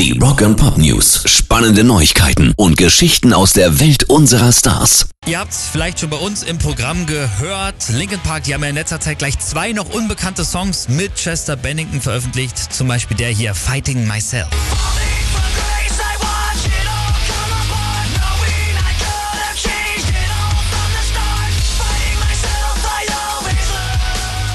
Die Rock and Pop News. Spannende Neuigkeiten und Geschichten aus der Welt unserer Stars. Ihr habt vielleicht schon bei uns im Programm gehört. Linkin Park, die haben ja in letzter Zeit gleich zwei noch unbekannte Songs mit Chester Bennington veröffentlicht. Zum Beispiel der hier, Fighting Myself.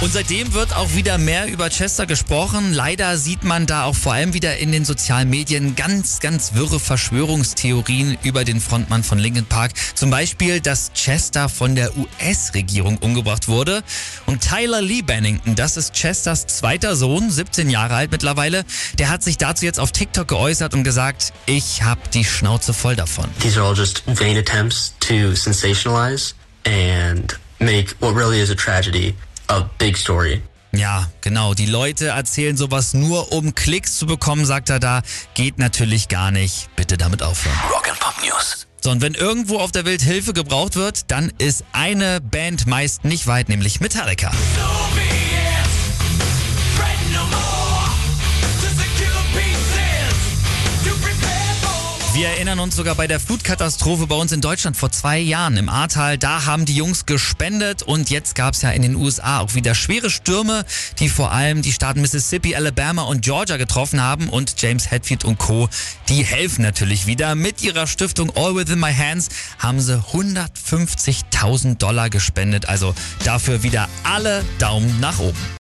Und seitdem wird auch wieder mehr über Chester gesprochen. Leider sieht man da auch vor allem wieder in den sozialen Medien ganz, ganz wirre Verschwörungstheorien über den Frontmann von Linkin Park. Zum Beispiel, dass Chester von der US-Regierung umgebracht wurde. Und Tyler Lee Bennington, das ist Chesters zweiter Sohn, 17 Jahre alt mittlerweile, der hat sich dazu jetzt auf TikTok geäußert und gesagt, ich hab die Schnauze voll davon. These are all just vain attempts to sensationalize and make what really is a tragedy a big story. Ja, genau. Die Leute erzählen sowas nur, um Klicks zu bekommen, sagt er da. Geht natürlich gar nicht. Bitte damit aufhören. Rock and Pop News. So, und wenn irgendwo auf der Welt Hilfe gebraucht wird, dann ist eine Band meist nicht weit, nämlich Metallica. Wir erinnern uns sogar bei der Flutkatastrophe bei uns in Deutschland vor zwei Jahren im Ahrtal. Da haben die Jungs gespendet und jetzt gab es ja in den USA auch wieder schwere Stürme, die vor allem die Staaten Mississippi, Alabama und Georgia getroffen haben. Und James Hetfield und Co., die helfen natürlich wieder. Mit ihrer Stiftung All Within My Hands haben sie 150.000 Dollar gespendet. Also dafür wieder alle Daumen nach oben.